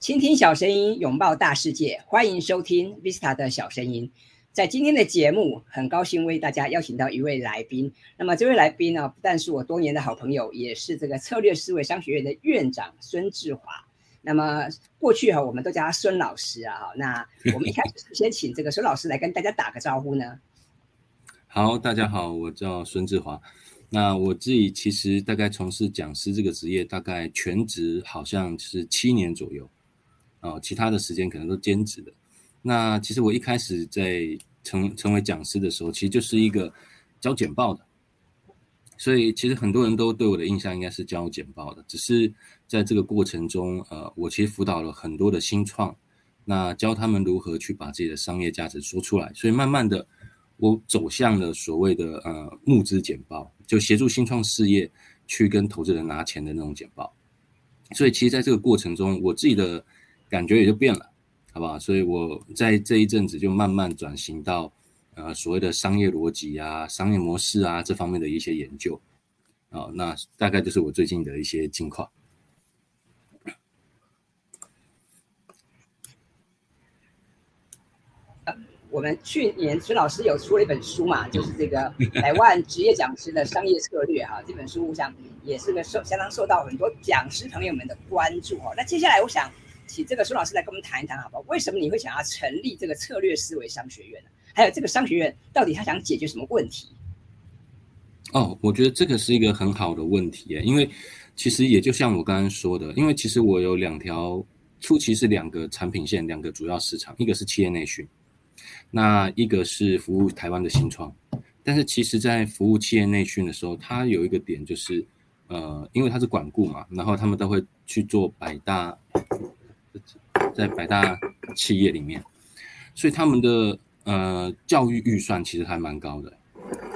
倾听小声音，拥抱大世界，欢迎收听 Vista 的小声音。在今天的节目，很高兴为大家邀请到一位来宾。那么这位来宾呢，不但是我多年的好朋友，也是这个策略思维商学院的院长孙志华。那么过去哈，我们都叫他孙老师啊。那我们一开始先请这个孙老师来跟大家打个招呼呢。好，大家好，我叫孙志华。那我自己其实大概从事讲师这个职业，大概全职好像是七年左右，哦，其他的时间可能都兼职的。那其实我一开始在成成为讲师的时候，其实就是一个教简报的，所以其实很多人都对我的印象应该是教简报的。只是在这个过程中，呃，我其实辅导了很多的新创，那教他们如何去把自己的商业价值说出来，所以慢慢的。我走向了所谓的呃募资简报，就协助新创事业去跟投资人拿钱的那种简报。所以其实在这个过程中，我自己的感觉也就变了，好不好？所以我在这一阵子就慢慢转型到呃所谓的商业逻辑啊、商业模式啊这方面的一些研究。啊，那大概就是我最近的一些近况。我们去年孙老师有出了一本书嘛，就是这个百万职业讲师的商业策略哈。这本书我想也是个受相当受到很多讲师朋友们的关注哈。那接下来我想请这个孙老师来跟我们谈一谈，好不好？为什么你会想要成立这个策略思维商学院呢？还有这个商学院到底他想解决什么问题？哦，我觉得这个是一个很好的问题耶，因为其实也就像我刚刚说的，因为其实我有两条，初期是两个产品线，两个主要市场，一个是企业内训。那一个是服务台湾的新创，但是其实，在服务企业内训的时候，它有一个点就是，呃，因为它是管顾嘛，然后他们都会去做百大，在百大企业里面，所以他们的呃教育预算其实还蛮高的。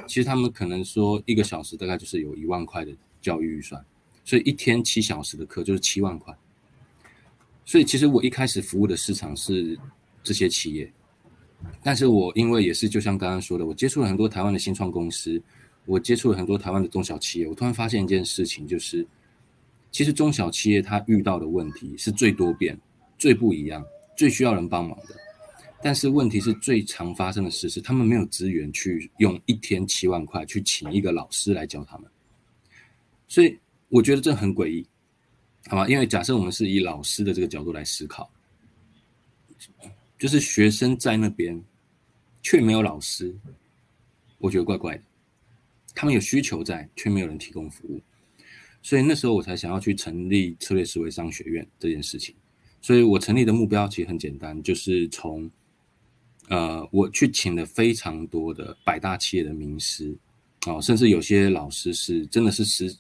其实他们可能说一个小时大概就是有一万块的教育预算，所以一天七小时的课就是七万块。所以其实我一开始服务的市场是这些企业。但是我因为也是就像刚刚说的，我接触了很多台湾的新创公司，我接触了很多台湾的中小企业，我突然发现一件事情，就是其实中小企业它遇到的问题是最多变、最不一样、最需要人帮忙的。但是问题是最常发生的事是，他们没有资源去用一天七万块去请一个老师来教他们。所以我觉得这很诡异，好吧？因为假设我们是以老师的这个角度来思考。就是学生在那边，却没有老师，我觉得怪怪的。他们有需求在，却没有人提供服务，所以那时候我才想要去成立策略思维商学院这件事情。所以我成立的目标其实很简单，就是从呃，我去请了非常多的百大企业的名师哦，甚至有些老师是真的是十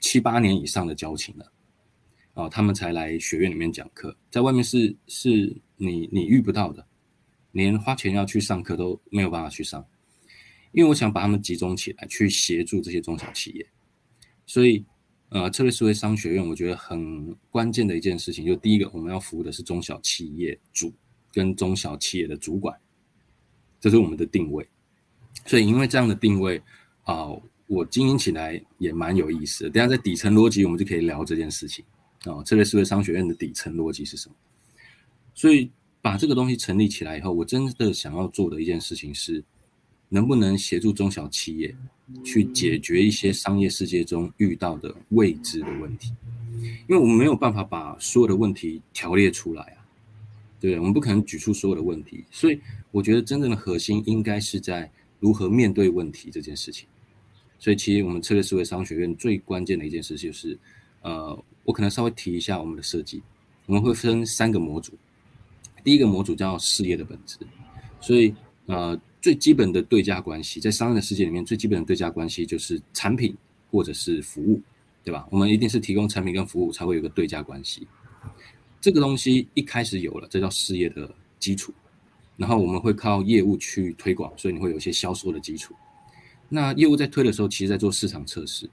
七八年以上的交情了哦，他们才来学院里面讲课，在外面是是。你你遇不到的，连花钱要去上课都没有办法去上，因为我想把他们集中起来，去协助这些中小企业。所以，呃，策略思维商学院我觉得很关键的一件事情，就第一个我们要服务的是中小企业主跟中小企业的主管，这是我们的定位。所以，因为这样的定位啊，我经营起来也蛮有意思的。等下在底层逻辑，我们就可以聊这件事情啊，策略思维商学院的底层逻辑是什么？所以把这个东西成立起来以后，我真的想要做的一件事情是，能不能协助中小企业去解决一些商业世界中遇到的未知的问题，因为我们没有办法把所有的问题条列出来啊，对不对？我们不可能举出所有的问题，所以我觉得真正的核心应该是在如何面对问题这件事情。所以其实我们策略思维商学院最关键的一件事就是，呃，我可能稍微提一下我们的设计，我们会分三个模组。第一个模组叫事业的本质，所以呃最基本的对价关系，在商业的世界里面，最基本的对价关系就是产品或者是服务，对吧？我们一定是提供产品跟服务才会有个对价关系。这个东西一开始有了，这叫事业的基础，然后我们会靠业务去推广，所以你会有一些销售的基础。那业务在推的时候，其实在做市场测试，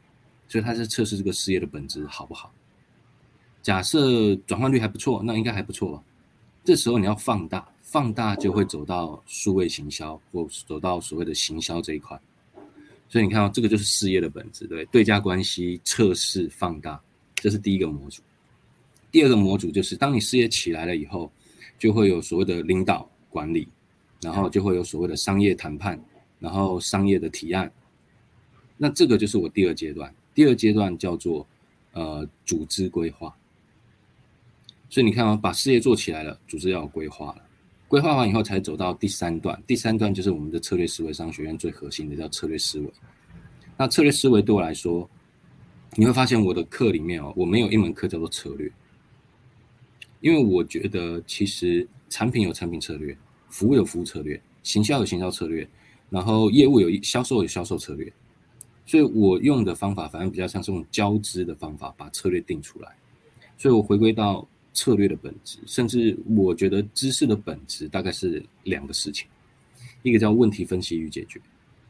所以它在测试这个事业的本质好不好。假设转换率还不错，那应该还不错吧。这时候你要放大，放大就会走到数位行销，或走到所谓的行销这一块。所以你看到这个就是事业的本质，对，对价关系测试放大，这是第一个模组。第二个模组就是，当你事业起来了以后，就会有所谓的领导管理，然后就会有所谓的商业谈判，然后商业的提案。那这个就是我第二阶段。第二阶段叫做呃组织规划。所以你看啊，把事业做起来了，组织要有规划了。规划完以后，才走到第三段。第三段就是我们的策略思维商学院最核心的，叫策略思维。那策略思维对我来说，你会发现我的课里面哦，我没有一门课叫做策略，因为我觉得其实产品有产品策略，服务有服务策略，行销有行销策略，然后业务有销售有销售策略。所以我用的方法反而比较像是用交织的方法，把策略定出来。所以我回归到。策略的本质，甚至我觉得知识的本质大概是两个事情，一个叫问题分析与解决，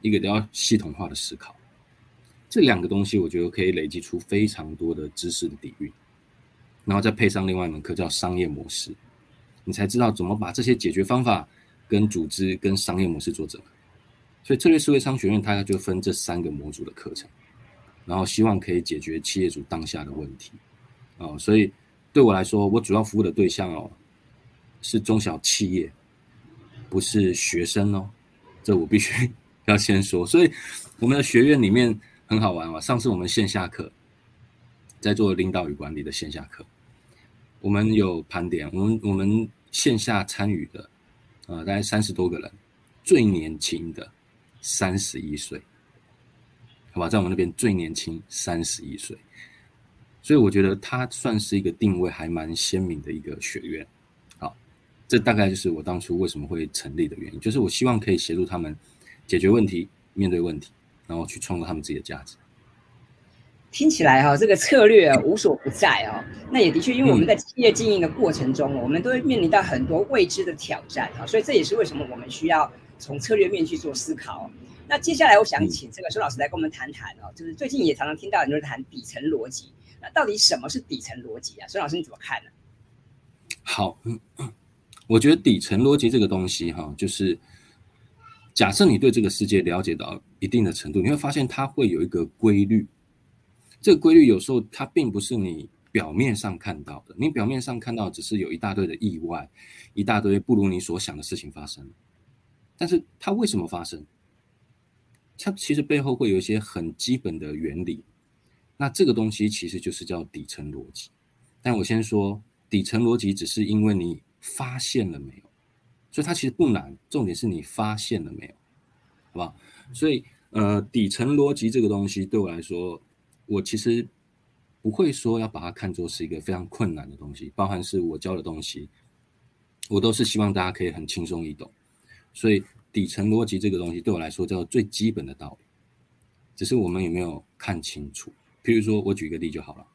一个叫系统化的思考。这两个东西，我觉得可以累积出非常多的知识的底蕴，然后再配上另外一门课叫商业模式，你才知道怎么把这些解决方法跟组织跟商业模式做整合。所以策略思维商学院它就分这三个模组的课程，然后希望可以解决企业主当下的问题哦，所以。对我来说，我主要服务的对象哦，是中小企业，不是学生哦，这我必须 要先说。所以我们的学院里面很好玩哦。上次我们线下课在做领导与管理的线下课，我们有盘点，我们我们线下参与的啊、大概三十多个人，最年轻的三十一岁，好吧，在我们那边最年轻三十一岁。所以我觉得它算是一个定位还蛮鲜明的一个学院，好，这大概就是我当初为什么会成立的原因，就是我希望可以协助他们解决问题、面对问题，然后去创造他们自己的价值。听起来哈、哦，这个策略无所不在哦。那也的确，因为我们在企业经营的过程中，嗯、我们都会面临到很多未知的挑战啊，所以这也是为什么我们需要从策略面去做思考。那接下来我想请这个孙老师来跟我们谈谈哦，就是最近也常常听到很多人谈底层逻辑。到底什么是底层逻辑啊？孙老师你怎么看呢？好，嗯，我觉得底层逻辑这个东西哈，就是假设你对这个世界了解到一定的程度，你会发现它会有一个规律。这个规律有时候它并不是你表面上看到的，你表面上看到只是有一大堆的意外，一大堆不如你所想的事情发生。但是它为什么发生？它其实背后会有一些很基本的原理。那这个东西其实就是叫底层逻辑，但我先说底层逻辑只是因为你发现了没有，所以它其实不难，重点是你发现了没有，好不好？所以呃，底层逻辑这个东西对我来说，我其实不会说要把它看作是一个非常困难的东西，包含是我教的东西，我都是希望大家可以很轻松易懂，所以底层逻辑这个东西对我来说叫最基本的道理，只是我们有没有看清楚。比如说，我举个例就好了。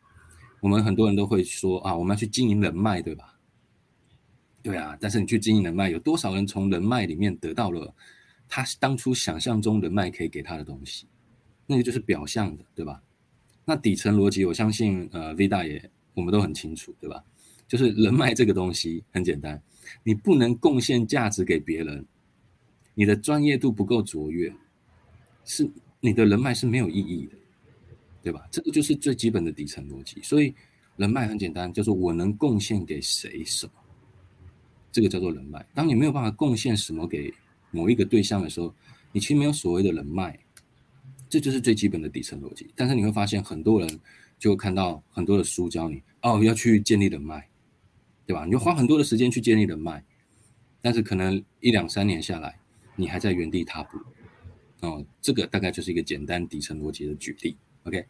我们很多人都会说啊，我们要去经营人脉，对吧？对啊，但是你去经营人脉，有多少人从人脉里面得到了他当初想象中人脉可以给他的东西？那个就是表象的，对吧？那底层逻辑，我相信呃，V 大爷我们都很清楚，对吧？就是人脉这个东西很简单，你不能贡献价值给别人，你的专业度不够卓越，是你的人脉是没有意义的。对吧？这个就是最基本的底层逻辑。所以人脉很简单，就是我能贡献给谁什么，这个叫做人脉。当你没有办法贡献什么给某一个对象的时候，你其实没有所谓的人脉，这就是最基本的底层逻辑。但是你会发现，很多人就看到很多的书教你哦，要去建立人脉，对吧？你就花很多的时间去建立人脉，但是可能一两三年下来，你还在原地踏步。哦，这个大概就是一个简单底层逻辑的举例。OK，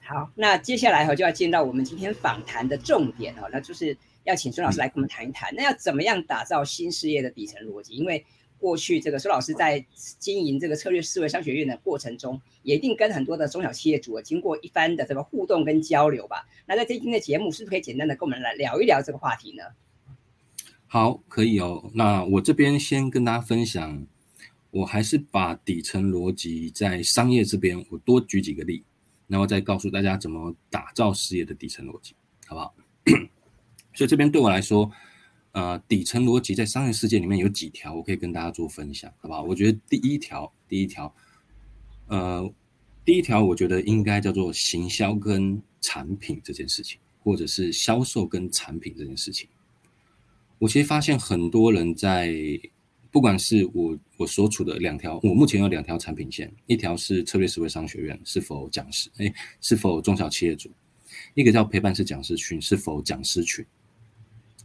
好，那接下来哈就要进到我们今天访谈的重点哦，那就是要请孙老师来跟我们谈一谈，嗯、那要怎么样打造新事业的底层逻辑？因为过去这个孙老师在经营这个策略思维商学院的过程中，也一定跟很多的中小企业主经过一番的这个互动跟交流吧。那在今天的节目，是不是可以简单的跟我们来聊一聊这个话题呢？好，可以哦。那我这边先跟大家分享，我还是把底层逻辑在商业这边，我多举几个例。然后再告诉大家怎么打造事业的底层逻辑，好不好？所以这边对我来说，呃，底层逻辑在商业世界里面有几条，我可以跟大家做分享，好不好？我觉得第一条，第一条，呃，第一条，我觉得应该叫做行销跟产品这件事情。或者是销售跟产品这件事情。我其实发现很多人在，不管是我我所处的两条，我目前有两条产品线，一条是策略思维商学院，是否讲师？哎，是否中小企业主？一个叫陪伴式讲师群，是否讲师群？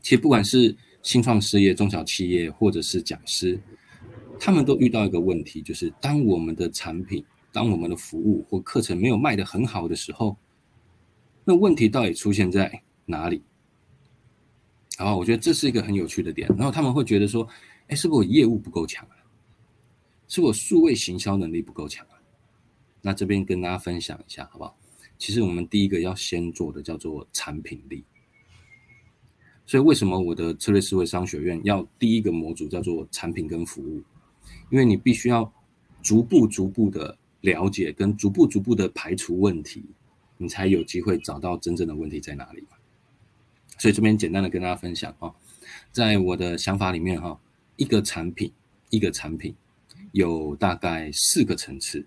其实不管是新创事业、中小企业，或者是讲师，他们都遇到一个问题，就是当我们的产品、当我们的服务或课程没有卖得很好的时候，那问题到底出现在哪里？好吧，我觉得这是一个很有趣的点。然后他们会觉得说：“哎，是不是我业务不够强啊？是我数位行销能力不够强啊？”那这边跟大家分享一下，好不好？其实我们第一个要先做的叫做产品力。所以为什么我的策略思维商学院要第一个模组叫做产品跟服务？因为你必须要逐步逐步的了解，跟逐步逐步的排除问题，你才有机会找到真正的问题在哪里。所以这边简单的跟大家分享啊，在我的想法里面哈，一个产品一个产品有大概四个层次。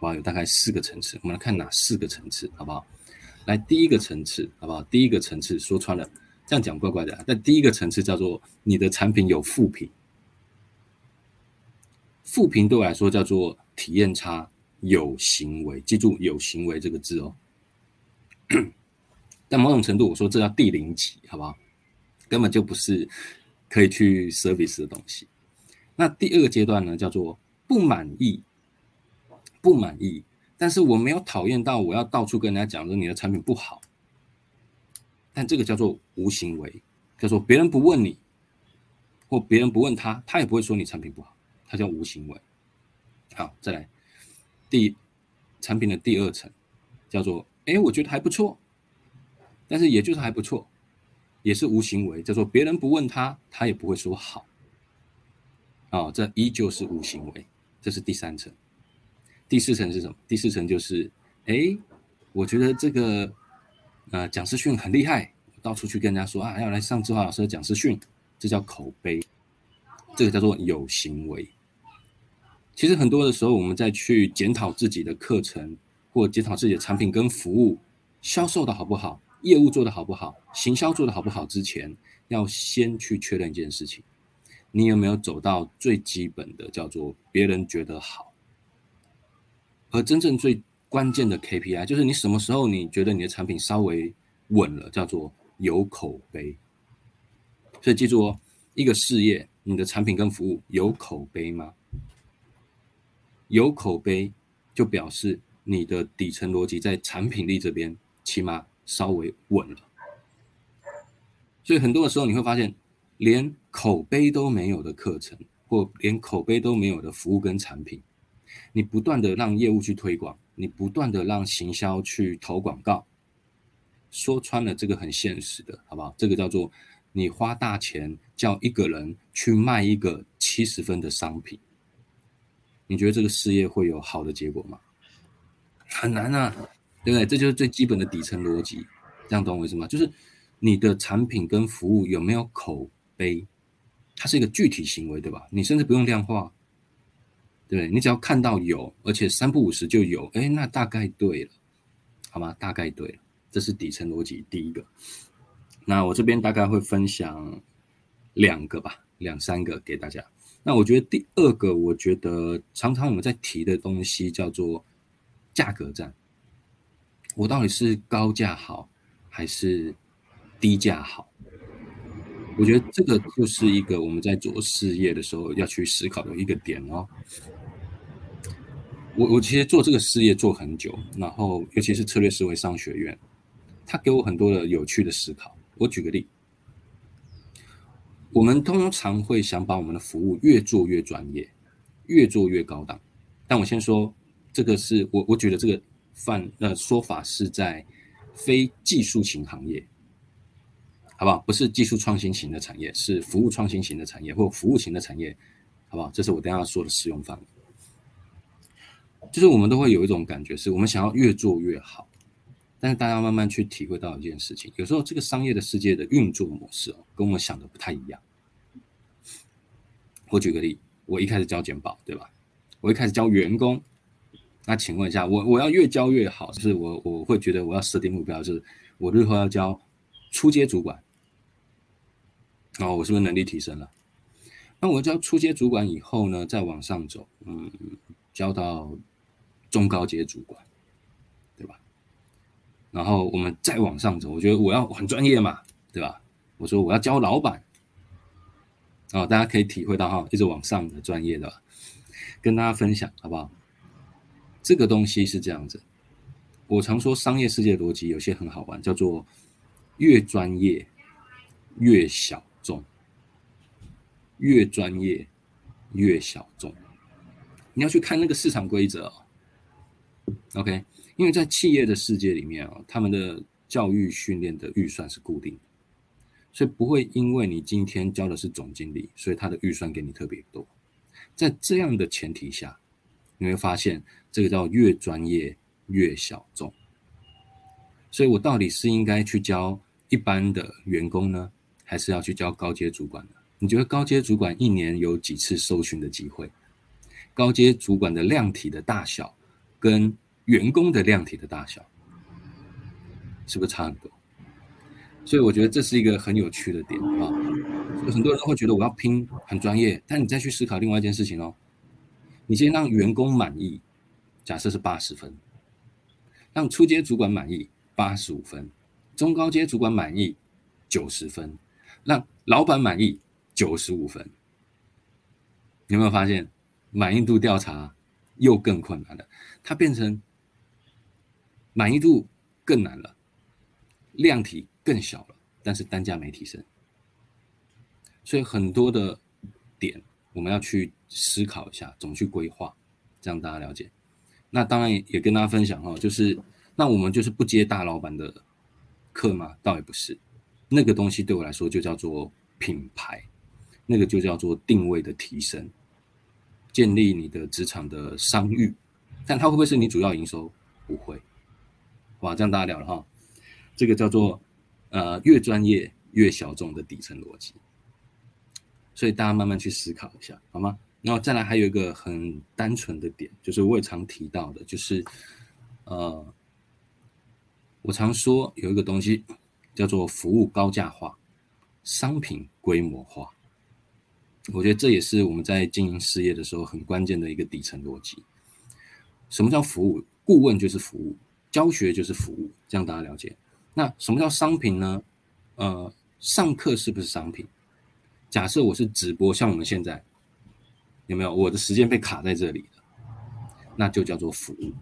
好，有大概四个层次，我们来看哪四个层次，好不好？来，第一个层次，好不好？第一个层次说穿了，这样讲怪怪的。但第一个层次叫做你的产品有负评，负评对我来说叫做体验差，有行为，记住有行为这个字哦。但某种程度，我说这叫第零级，好不好？根本就不是可以去 service 的东西。那第二个阶段呢，叫做不满意。不满意，但是我没有讨厌到我要到处跟人家讲说你的产品不好，但这个叫做无行为，叫做别人不问你，或别人不问他，他也不会说你产品不好，他叫无行为。好，再来，第产品的第二层叫做，哎，我觉得还不错，但是也就是还不错，也是无行为，叫做别人不问他，他也不会说好。哦，这依旧是无行为，这是第三层。第四层是什么？第四层就是，哎，我觉得这个，呃，讲师训很厉害，到处去跟人家说啊，要来上志华老师的讲师训，这叫口碑，这个叫做有行为。其实很多的时候，我们在去检讨自己的课程，或检讨自己的产品跟服务，销售的好不好，业务做的好不好，行销做的好不好之前，要先去确认一件事情，你有没有走到最基本的，叫做别人觉得好。而真正最关键的 KPI 就是你什么时候你觉得你的产品稍微稳了，叫做有口碑。所以记住哦，一个事业，你的产品跟服务有口碑吗？有口碑就表示你的底层逻辑在产品力这边起码稍微稳了。所以很多的时候你会发现，连口碑都没有的课程，或连口碑都没有的服务跟产品。你不断的让业务去推广，你不断的让行销去投广告，说穿了这个很现实的，好不好？这个叫做你花大钱叫一个人去卖一个七十分的商品，你觉得这个事业会有好的结果吗？很难啊，对不对？这就是最基本的底层逻辑，这样懂我意思吗？就是你的产品跟服务有没有口碑，它是一个具体行为，对吧？你甚至不用量化。对，你只要看到有，而且三不五时就有，哎，那大概对了，好吗？大概对了，这是底层逻辑第一个。那我这边大概会分享两个吧，两三个给大家。那我觉得第二个，我觉得常常我们在提的东西叫做价格战。我到底是高价好还是低价好？我觉得这个就是一个我们在做事业的时候要去思考的一个点哦。我我其实做这个事业做很久，然后尤其是策略思维商学院，它给我很多的有趣的思考。我举个例，我们通常会想把我们的服务越做越专业，越做越高档。但我先说，这个是我我觉得这个范呃说法是在非技术型行业。好不好？不是技术创新型的产业，是服务创新型的产业，或服务型的产业，好不好？这是我等下要说的适用范围。就是我们都会有一种感觉，是我们想要越做越好，但是大家慢慢去体会到一件事情，有时候这个商业的世界的运作模式哦，跟我们想的不太一样。我举个例，我一开始教简报，对吧？我一开始教员工，那请问一下，我我要越教越好，就是我我会觉得我要设定目标，就是我日后要教初阶主管，哦，我是不是能力提升了？那我教初阶主管以后呢，再往上走，嗯，教到中高阶主管，对吧？然后我们再往上走，我觉得我要很专业嘛，对吧？我说我要教老板，哦，大家可以体会到哈，一直往上的专业的，跟大家分享好不好？这个东西是这样子，我常说商业世界逻辑有些很好玩，叫做越专业越小众，越专业越小众。你要去看那个市场规则，OK？因为在企业的世界里面啊，他们的教育训练的预算是固定的，所以不会因为你今天教的是总经理，所以他的预算给你特别多。在这样的前提下，你会发现。这个叫越专业越小众，所以我到底是应该去教一般的员工呢，还是要去教高阶主管呢？你觉得高阶主管一年有几次受训的机会？高阶主管的量体的大小跟员工的量体的大小，是不是差很多？所以我觉得这是一个很有趣的点啊！有很多人会觉得我要拼很专业，但你再去思考另外一件事情哦，你先让员工满意。假设是八十分，让初阶主管满意八十五分，中高阶主管满意九十分，让老板满意九十五分。有没有发现满意度调查又更困难了？它变成满意度更难了，量体更小了，但是单价没提升。所以很多的点我们要去思考一下，怎么去规划，这样大家了解。那当然也跟大家分享哈，就是那我们就是不接大老板的课吗？倒也不是，那个东西对我来说就叫做品牌，那个就叫做定位的提升，建立你的职场的商誉，但它会不会是你主要营收？不会。哇，这样大家聊了哈，这个叫做呃越专业越小众的底层逻辑，所以大家慢慢去思考一下，好吗？然后再来还有一个很单纯的点，就是我也常提到的，就是，呃，我常说有一个东西叫做服务高价化，商品规模化。我觉得这也是我们在经营事业的时候很关键的一个底层逻辑。什么叫服务？顾问就是服务，教学就是服务，这样大家了解。那什么叫商品呢？呃，上课是不是商品？假设我是直播，像我们现在。有没有我的时间被卡在这里了？那就叫做服务。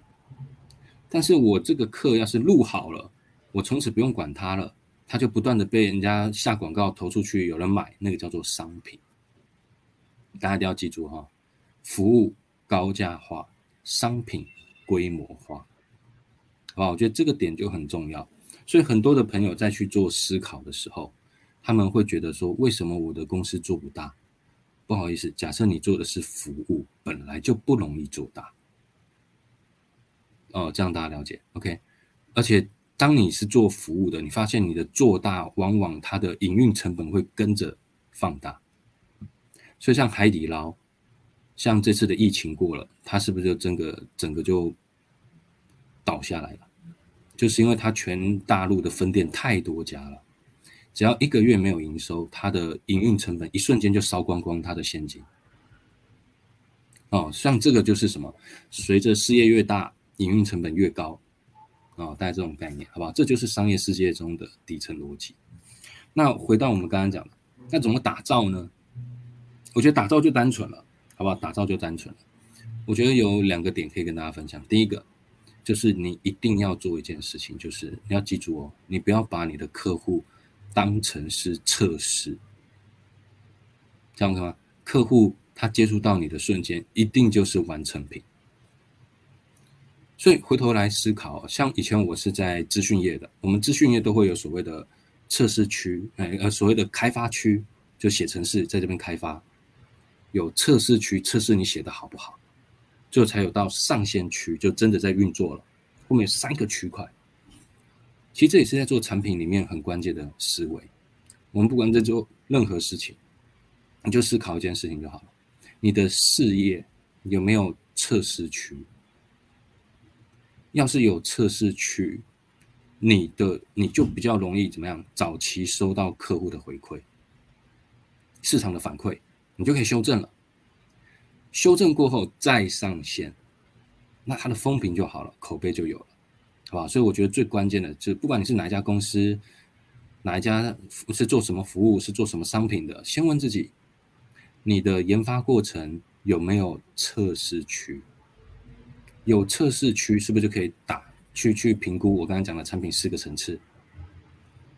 但是我这个课要是录好了，我从此不用管它了，它就不断的被人家下广告投出去，有人买，那个叫做商品。大家一定要记住哈，服务高价化，商品规模化，好吧？我觉得这个点就很重要。所以很多的朋友在去做思考的时候，他们会觉得说，为什么我的公司做不大？不好意思，假设你做的是服务，本来就不容易做大。哦，这样大家了解，OK。而且当你是做服务的，你发现你的做大，往往它的营运成本会跟着放大。所以像海底捞，像这次的疫情过了，它是不是就整个整个就倒下来了？就是因为它全大陆的分店太多家了。只要一个月没有营收，它的营运成本一瞬间就烧光光它的现金。哦，像这个就是什么？随着事业越大，营运成本越高。哦，大概这种概念，好不好？这就是商业世界中的底层逻辑。那回到我们刚刚讲的，那怎么打造呢？我觉得打造就单纯了，好不好？打造就单纯了。我觉得有两个点可以跟大家分享。第一个就是你一定要做一件事情，就是你要记住哦，你不要把你的客户。当成是测试，这样看吗？客户他接触到你的瞬间，一定就是完成品。所以回头来思考，像以前我是在资讯业的，我们资讯业都会有所谓的测试区，哎呃，所谓的开发区，就写程式在这边开发，有测试区测试你写的好不好，最后才有到上线区，就真的在运作了。后面三个区块。其实这也是在做产品里面很关键的思维。我们不管在做任何事情，你就思考一件事情就好了：你的事业有没有测试区？要是有测试区，你的你就比较容易怎么样？早期收到客户的回馈，市场的反馈，你就可以修正了。修正过后再上线，那它的风评就好了，口碑就有了，好吧？所以我觉得最关键的，就是不管你是哪一家公司，哪一家是做什么服务，是做什么商品的，先问自己，你的研发过程有没有测试区？有测试区，是不是就可以打去去评估我刚才讲的产品四个层次，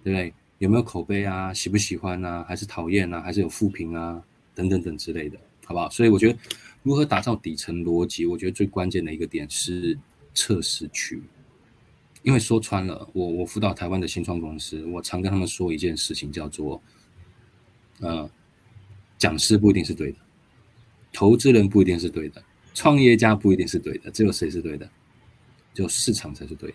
对不对？有没有口碑啊？喜不喜欢啊？还是讨厌啊？还是有负评啊？等等等之类的。好不好？所以我觉得，如何打造底层逻辑，我觉得最关键的一个点是测试区。因为说穿了，我我辅导台湾的新创公司，我常跟他们说一件事情，叫做，呃，讲师不一定是对的，投资人不一定是对的，创业家不一定是对的，只有谁是对的？只有市场才是对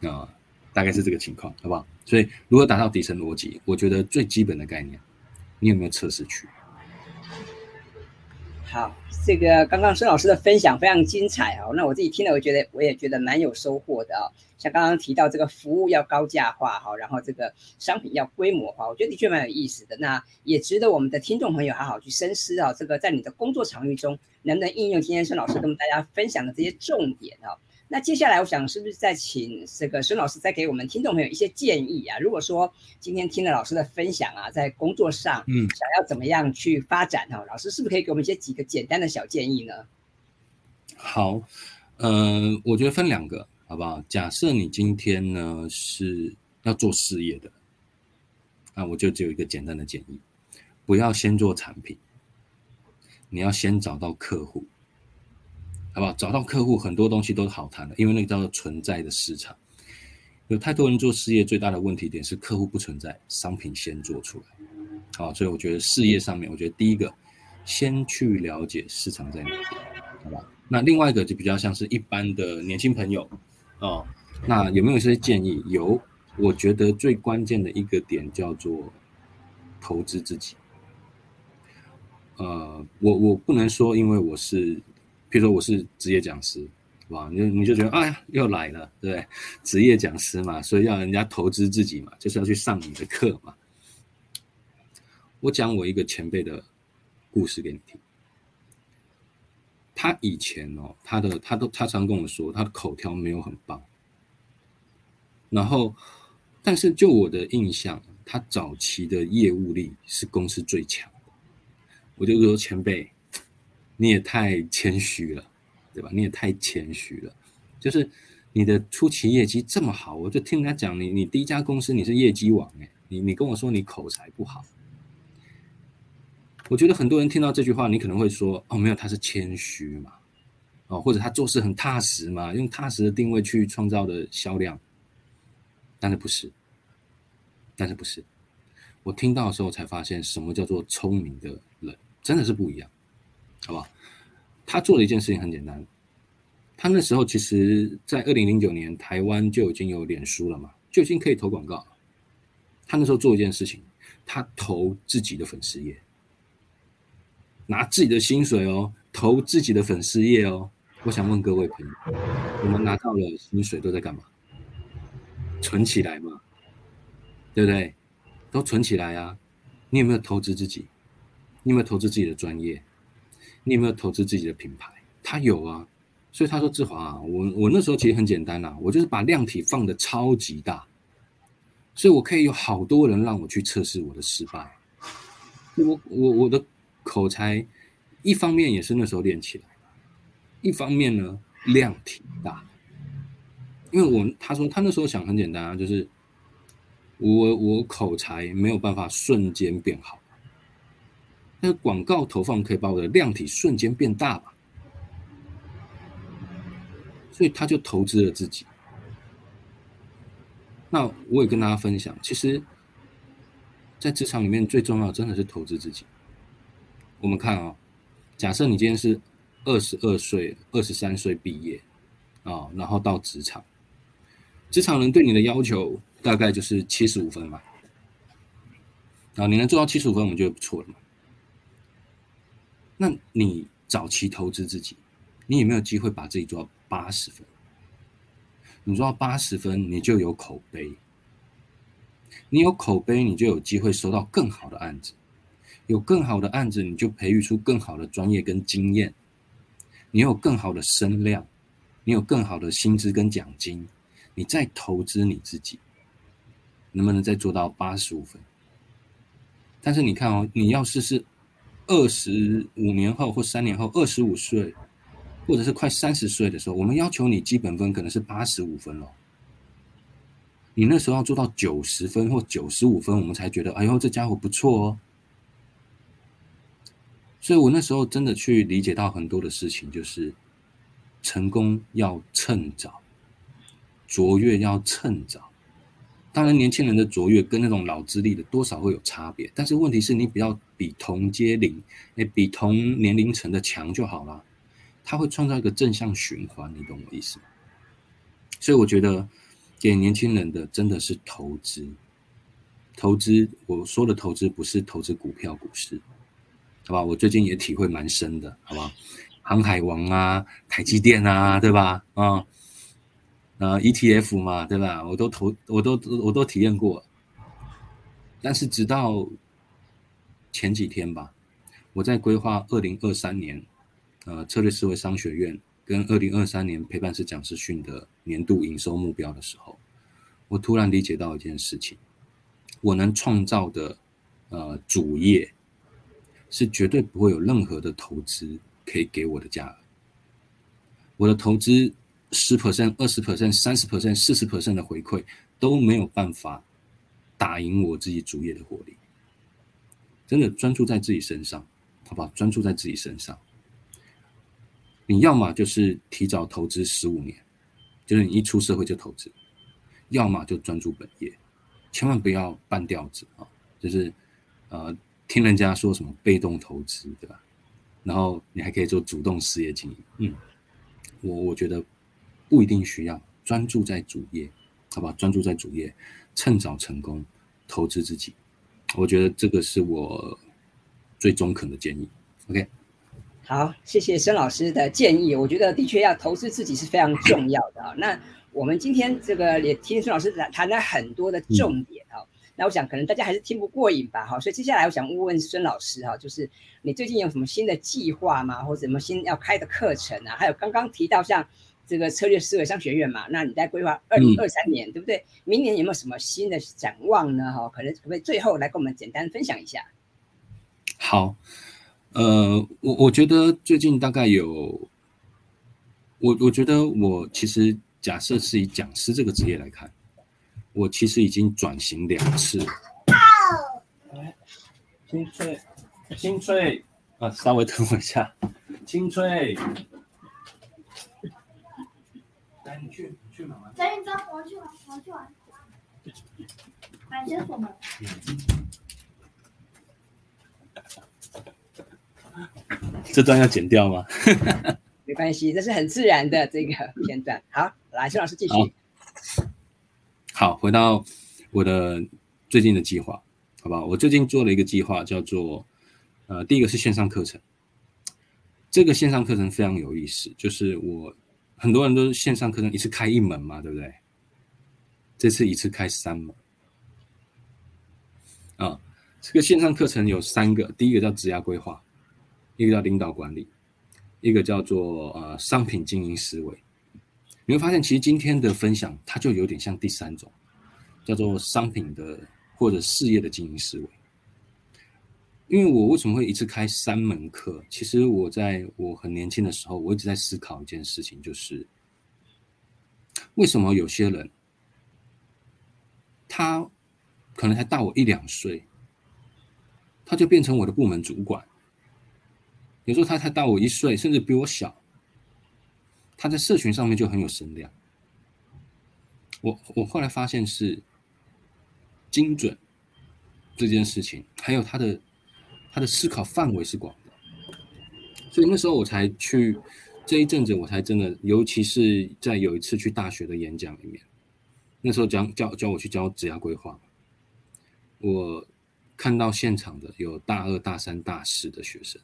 的。啊、大概是这个情况，好不好？所以，如何打到底层逻辑，我觉得最基本的概念，你有没有测试区？好，这个刚刚孙老师的分享非常精彩哦。那我自己听了，我觉得我也觉得蛮有收获的哦。像刚刚提到这个服务要高价化哈，然后这个商品要规模化，我觉得的确蛮有意思的。那也值得我们的听众朋友好好去深思啊。这个在你的工作场域中，能不能应用今天孙老师跟大家分享的这些重点啊？那接下来，我想是不是再请这个孙老师再给我们听众朋友一些建议啊？如果说今天听了老师的分享啊，在工作上，嗯，想要怎么样去发展哈、啊？老师是不是可以给我们一些几个简单的小建议呢？好，嗯、呃，我觉得分两个，好不好？假设你今天呢是要做事业的，那我就只有一个简单的建议：不要先做产品，你要先找到客户。好不好？找到客户，很多东西都是好谈的，因为那个叫做存在的市场。有太多人做事业，最大的问题点是客户不存在，商品先做出来。好，所以我觉得事业上面，我觉得第一个，先去了解市场在哪，好吧？那另外一个就比较像是一般的年轻朋友哦。那有没有一些建议？有，我觉得最关键的一个点叫做投资自己。呃，我我不能说，因为我是。比如说我是职业讲师，哇，你你就觉得哎呀又来了，对不对？职业讲师嘛，所以要人家投资自己嘛，就是要去上你的课嘛。我讲我一个前辈的故事给你听。他以前哦，他的他都他常跟我说，他的口条没有很棒。然后，但是就我的印象，他早期的业务力是公司最强。我就说前辈。你也太谦虚了，对吧？你也太谦虚了。就是你的初期业绩这么好，我就听人家讲你，你第一家公司你是业绩王哎，你你跟我说你口才不好，我觉得很多人听到这句话，你可能会说哦，没有，他是谦虚嘛，哦，或者他做事很踏实嘛，用踏实的定位去创造的销量，但是不是，但是不是，我听到的时候才发现，什么叫做聪明的人，真的是不一样。好不好？他做的一件事情很简单，他那时候其实，在二零零九年，台湾就已经有脸书了嘛，就已经可以投广告。他那时候做一件事情，他投自己的粉丝页，拿自己的薪水哦，投自己的粉丝页哦。我想问各位朋友，我们拿到了薪水都在干嘛？存起来嘛，对不对？都存起来啊！你有没有投资自己？你有没有投资自己的专业？你有没有投资自己的品牌？他有啊，所以他说：“志华啊，我我那时候其实很简单啊，我就是把量体放的超级大，所以我可以有好多人让我去测试我的失败。我我我的口才，一方面也是那时候练起来，一方面呢量体大，因为我他说他那时候想很简单啊，就是我我口才没有办法瞬间变好。”那广告投放可以把我的量体瞬间变大吧？所以他就投资了自己。那我也跟大家分享，其实，在职场里面最重要真的是投资自己。我们看啊、哦，假设你今天是二十二岁、二十三岁毕业啊、然后到职场，职场人对你的要求大概就是七十五分嘛。啊，你能做到七十五分，我们就不错了嘛。那你早期投资自己，你有没有机会把自己做到八十分？你做到八十分，你就有口碑。你有口碑，你就有机会收到更好的案子。有更好的案子，你就培育出更好的专业跟经验。你有更好的声量，你有更好的薪资跟奖金。你再投资你自己，能不能再做到八十五分？但是你看哦，你要是是二十五年后或三年后，二十五岁，或者是快三十岁的时候，我们要求你基本分可能是八十五分哦。你那时候要做到九十分或九十五分，我们才觉得，哎呦，这家伙不错哦。所以我那时候真的去理解到很多的事情，就是成功要趁早，卓越要趁早。当然，年轻人的卓越跟那种老资历的多少会有差别，但是问题是你不要比同阶龄，诶，比同年龄层的强就好了。它会创造一个正向循环，你懂我意思吗？所以我觉得。给年轻人的真的是投资，投资我说的投资不是投资股票股市，好吧？我最近也体会蛮深的，好吧？航海王啊，台积电啊，对吧？啊，呃，ETF 嘛，对吧？我都投，我都我都体验过。但是直到前几天吧，我在规划二零二三年，呃，策略思维商学院。跟二零二三年陪伴式讲师训的年度营收目标的时候，我突然理解到一件事情：我能创造的呃主业是绝对不会有任何的投资可以给我的价。我的投资十 percent、二十 percent、三十 percent、四十 percent 的回馈都没有办法打赢我自己主业的获利。真的专注在自己身上，好不好？专注在自己身上。你要么就是提早投资十五年，就是你一出社会就投资；要么就专注本业，千万不要半吊子啊！就是呃，听人家说什么被动投资，对吧？然后你还可以做主动事业经营。嗯，我我觉得不一定需要专注在主业，好不好？专注在主业，趁早成功，投资自己。我觉得这个是我最中肯的建议。OK。好，谢谢孙老师的建议。我觉得的确要投资自己是非常重要的啊。那我们今天这个也听孙老师谈谈了很多的重点啊。那我想可能大家还是听不过瘾吧？哈，所以接下来我想问问孙老师哈，就是你最近有什么新的计划吗？或者什么新要开的课程啊？还有刚刚提到像这个策略思维商学院嘛，那你在规划二零二三年对不对？明年有没有什么新的展望呢？哈，可能可不可以最后来跟我们简单分享一下？好。呃，我我觉得最近大概有，我我觉得我其实假设是以讲师这个职业来看，我其实已经转型两次。清脆，清脆，啊，稍微等我一下，清脆。来，你去，你去忙啊。等你走，我去玩，我去玩。来，先锁门。这段要剪掉吗？没关系，这是很自然的这个片段。好，来，孙老师继续。好，好，回到我的最近的计划，好不好？我最近做了一个计划，叫做呃，第一个是线上课程。这个线上课程非常有意思，就是我很多人都是线上课程一次开一门嘛，对不对？这次一次开三门。啊，这个线上课程有三个，第一个叫职业规划。一个叫领导管理，一个叫做呃商品经营思维。你会发现，其实今天的分享，它就有点像第三种，叫做商品的或者事业的经营思维。因为我为什么会一次开三门课？其实我在我很年轻的时候，我一直在思考一件事情，就是为什么有些人他可能才大我一两岁，他就变成我的部门主管。有时候他才大我一岁，甚至比我小，他在社群上面就很有声量。我我后来发现是精准这件事情，还有他的他的思考范围是广的，所以那时候我才去这一阵子，我才真的，尤其是在有一次去大学的演讲里面，那时候讲教教我去教职业规划，我看到现场的有大二、大三、大四的学生。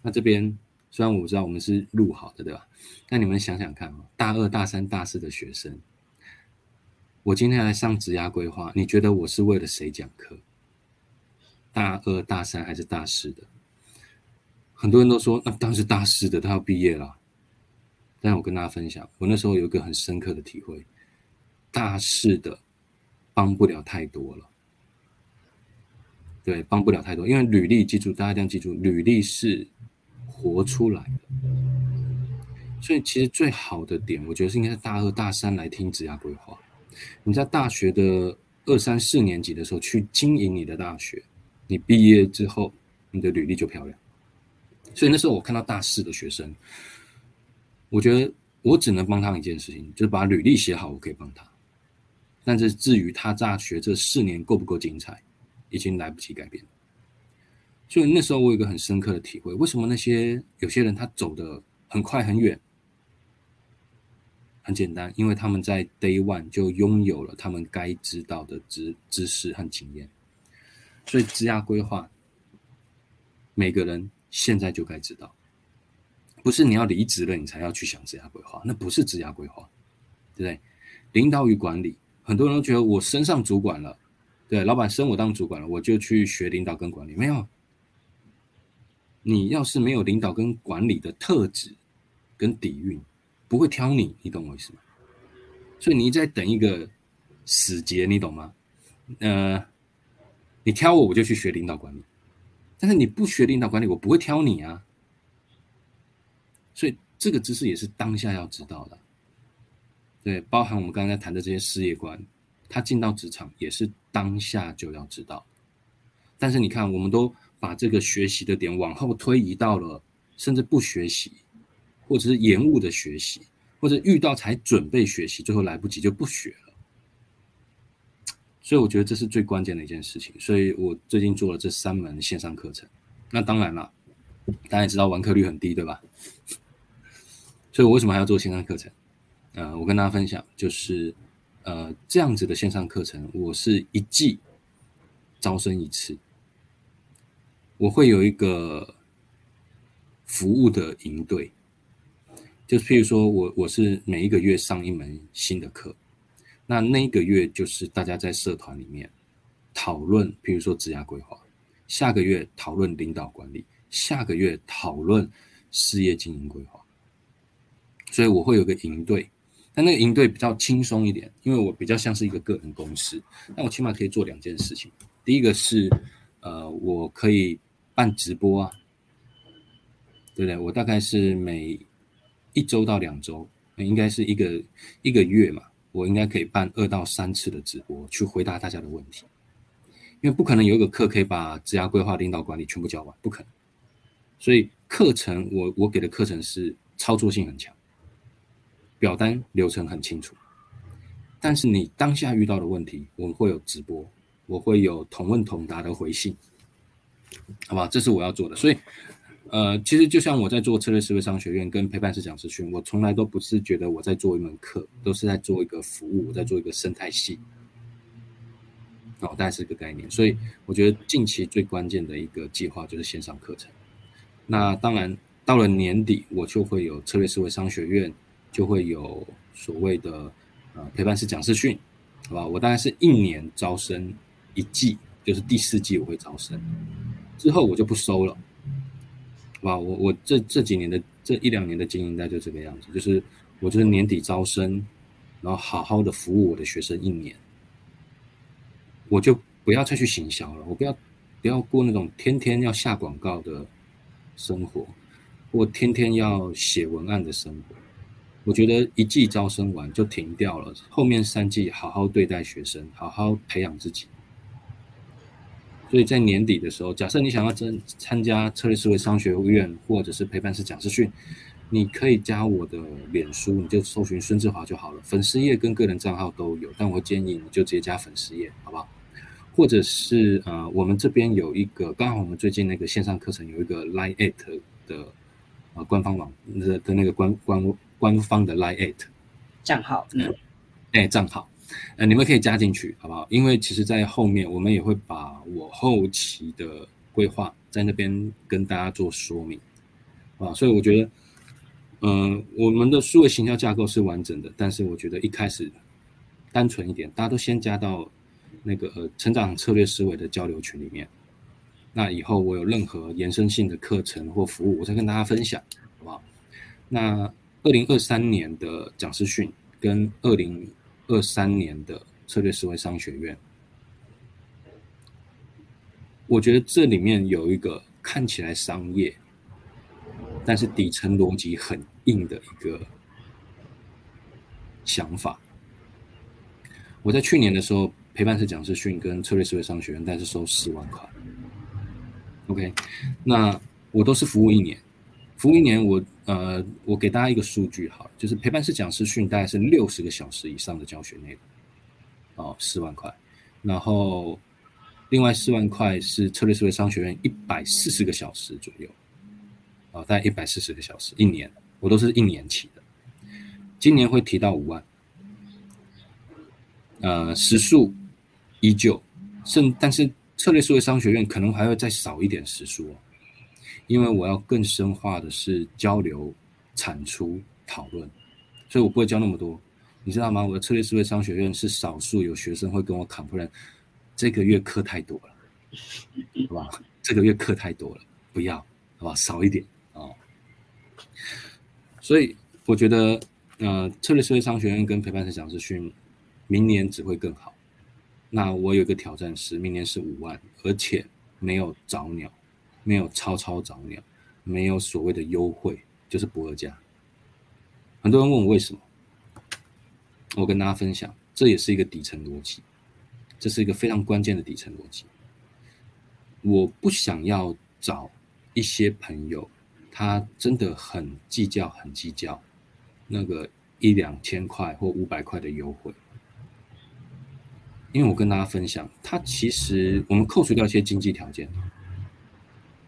那这边虽然我不知道我们是录好的，对吧？但你们想想看啊，大二、大三、大四的学生，我今天来上职涯规划，你觉得我是为了谁讲课？大二、大三还是大四的？很多人都说，那当时大四的他要毕业了。但我跟大家分享，我那时候有一个很深刻的体会：大四的帮不了太多了。对，帮不了太多，因为履历，记住，大家一定要记住，履历是活出来的。所以，其实最好的点，我觉得是应该是大二、大三来听职业规划。你在大学的二三四年级的时候去经营你的大学，你毕业之后，你的履历就漂亮。所以那时候我看到大四的学生，我觉得我只能帮他一件事情，就是把履历写好，我可以帮他。但是至于他大学这四年够不够精彩，已经来不及改变。所以那时候我有一个很深刻的体会：为什么那些有些人他走的很快很远？很简单，因为他们在 Day One 就拥有了他们该知道的知知识和经验。所以职涯规划，每个人现在就该知道，不是你要离职了你才要去想职涯规划，那不是职涯规划，对不对？领导与管理，很多人都觉得我升上主管了。对，老板升我当主管了，我就去学领导跟管理。没有，你要是没有领导跟管理的特质跟底蕴，不会挑你，你懂我意思吗？所以你在等一个死结，你懂吗？呃，你挑我，我就去学领导管理。但是你不学领导管理，我不会挑你啊。所以这个知识也是当下要知道的。对，包含我们刚才谈的这些事业观。他进到职场也是当下就要知道，但是你看，我们都把这个学习的点往后推移到了，甚至不学习，或者是延误的学习，或者遇到才准备学习，最后来不及就不学了。所以我觉得这是最关键的一件事情。所以我最近做了这三门线上课程。那当然了，大家也知道完课率很低，对吧？所以我为什么还要做线上课程？呃，我跟大家分享就是。呃，这样子的线上课程，我是一季招生一次，我会有一个服务的营队，就譬如说我我是每一个月上一门新的课，那那一个月就是大家在社团里面讨论，譬如说职涯规划，下个月讨论领导管理，下个月讨论事业经营规划，所以我会有个营队。但那个营队比较轻松一点，因为我比较像是一个个人公司，那我起码可以做两件事情。第一个是，呃，我可以办直播啊，对不对？我大概是每一周到两周，应该是一个一个月嘛，我应该可以办二到三次的直播，去回答大家的问题。因为不可能有一个课可以把职涯规划、领导管理全部教完，不可能。所以课程我我给的课程是操作性很强。表单流程很清楚，但是你当下遇到的问题，我们会有直播，我会有同问同答的回信，好吧？这是我要做的。所以，呃，其实就像我在做策略思维商学院跟陪伴式讲师训，我从来都不是觉得我在做一门课，都是在做一个服务，我在做一个生态系，哦，大概是个概念。所以，我觉得近期最关键的一个计划就是线上课程。那当然，到了年底，我就会有策略思维商学院。就会有所谓的呃陪伴式讲师训，好吧？我大概是一年招生一季，就是第四季我会招生，之后我就不收了，好吧？我我这这几年的这一两年的经营大概就这个样子，就是我就是年底招生，然后好好的服务我的学生一年，我就不要再去行销了，我不要不要过那种天天要下广告的生活，或天天要写文案的生活。我觉得一季招生完就停掉了，后面三季好好对待学生，好好培养自己。所以在年底的时候，假设你想要参参加策略思维商学院或者是陪伴式讲师训，你可以加我的脸书，你就搜寻孙志华就好了。粉丝页跟个人账号都有，但我建议你就直接加粉丝页，好不好？或者是呃，我们这边有一个，刚好我们最近那个线上课程有一个 Line@ 的呃官方网的的那个官官。官方的 Line@ 账号，嗯，哎，账号，呃，你们可以加进去，好不好？因为其实，在后面我们也会把我后期的规划在那边跟大家做说明，啊，所以我觉得，嗯、我们的数位行销架构是完整的，但是我觉得一开始单纯一点，大家都先加到那个成长策略思维的交流群里面。那以后我有任何延伸性的课程或服务，我再跟大家分享，好不好？那二零二三年的讲师训跟二零二三年的策略思维商学院，我觉得这里面有一个看起来商业，但是底层逻辑很硬的一个想法。我在去年的时候陪伴式讲师训跟策略思维商学院，但是收四万块。OK，那我都是服务一年，服务一年我呃，我给大家一个数据哈，就是陪伴式讲师训大概是六十个小时以上的教学内容，哦，四万块，然后另外四万块是策略思维商学院一百四十个小时左右，哦，大概一百四十个小时一年，我都是一年期的，今年会提到五万，呃，时数依旧，甚但是。策略思维商学院可能还会再少一点时数，因为我要更深化的是交流、产出、讨论，所以我不会教那么多，你知道吗？我的策略思维商学院是少数有学生会跟我 complain，这个月课太多了，好吧？这个月课太多了，不要，好吧？少一点哦。所以我觉得，呃，策略思维商学院跟陪伴式讲师训，明年只会更好。那我有一个挑战是，明年是五万，而且没有早鸟，没有超超早鸟，没有所谓的优惠，就是不二价。很多人问我为什么，我跟大家分享，这也是一个底层逻辑，这是一个非常关键的底层逻辑。我不想要找一些朋友，他真的很计较，很计较那个一两千块或五百块的优惠。因为我跟大家分享，他其实我们扣除掉一些经济条件，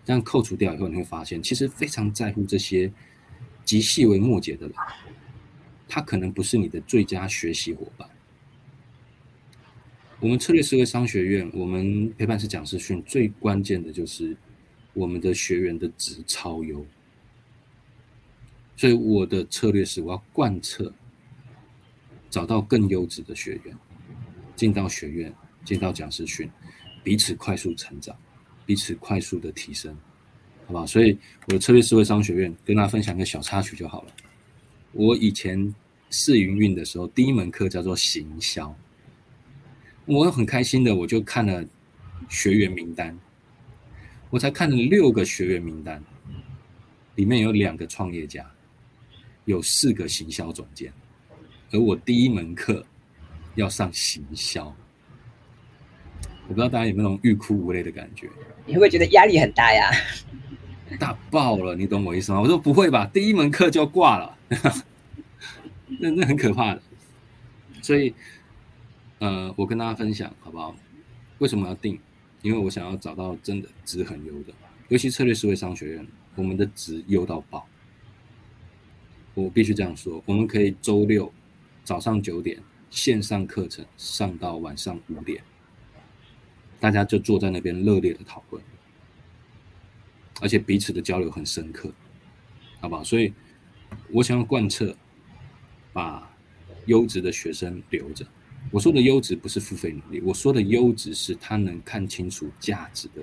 但扣除掉以后，你会发现，其实非常在乎这些极细微末节的人，他可能不是你的最佳学习伙伴。我们策略思维商学院，我们陪伴式讲师训最关键的就是我们的学员的值超优，所以我的策略是我要贯彻，找到更优质的学员。进到学院，进到讲师训，彼此快速成长，彼此快速的提升，好不好？所以我的策略思维商学院跟大家分享一个小插曲就好了。我以前试营运的时候，第一门课叫做行销，我很开心的，我就看了学员名单，我才看了六个学员名单，里面有两个创业家，有四个行销总监，而我第一门课。要上行销，我不知道大家有没有那种欲哭无泪的感觉？你会不会觉得压力很大呀？大爆了，你懂我意思吗？我说不会吧，第一门课就挂了，那那很可怕的。所以，呃，我跟大家分享好不好？为什么要定？因为我想要找到真的值很优的，尤其策略思维商学院，我们的值优到爆。我必须这样说，我们可以周六早上九点。线上课程上到晚上五点，大家就坐在那边热烈的讨论，而且彼此的交流很深刻，好不好？所以，我想要贯彻，把优质的学生留着。我说的优质不是付费能力，我说的优质是他能看清楚价值的。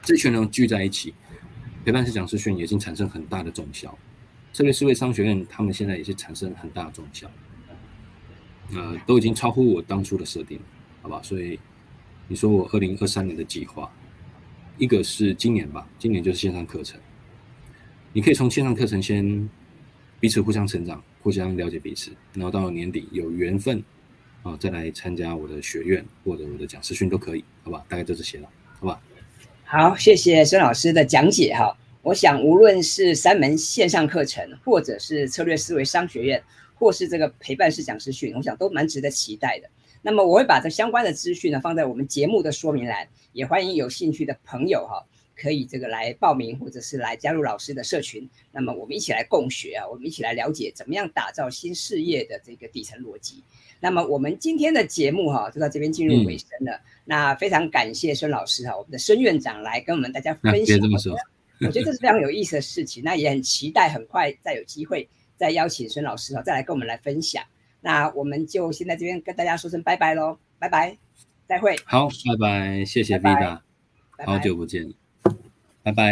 这群人聚在一起，陪伴式讲师训已经产生很大的综效，特别是为商学院他们现在也是产生很大的综效。呃，都已经超乎我当初的设定，好吧？所以你说我二零二三年的计划，一个是今年吧，今年就是线上课程。你可以从线上课程先彼此互相成长，互相了解彼此，然后到了年底有缘分啊，再来参加我的学院或者我的讲师训都可以，好吧？大概就这些了，好吧？好，谢谢孙老师的讲解哈。我想无论是三门线上课程，或者是策略思维商学院。或是这个陪伴式讲师训，我想都蛮值得期待的。那么我会把这相关的资讯呢放在我们节目的说明栏，也欢迎有兴趣的朋友哈，可以这个来报名或者是来加入老师的社群。那么我们一起来共学啊，我们一起来了解怎么样打造新事业的这个底层逻辑。那么我们今天的节目哈就到这边进入尾声了。嗯、那非常感谢孙老师哈，我们的孙院长来跟我们大家分享。我觉得这是非常有意思的事情。那也很期待很快再有机会再邀请孙老师哈，再来跟我们来分享。那我们就先在这边跟大家说声拜拜喽，拜拜，再会。好，拜拜，谢谢 Vida，好久不见，拜拜。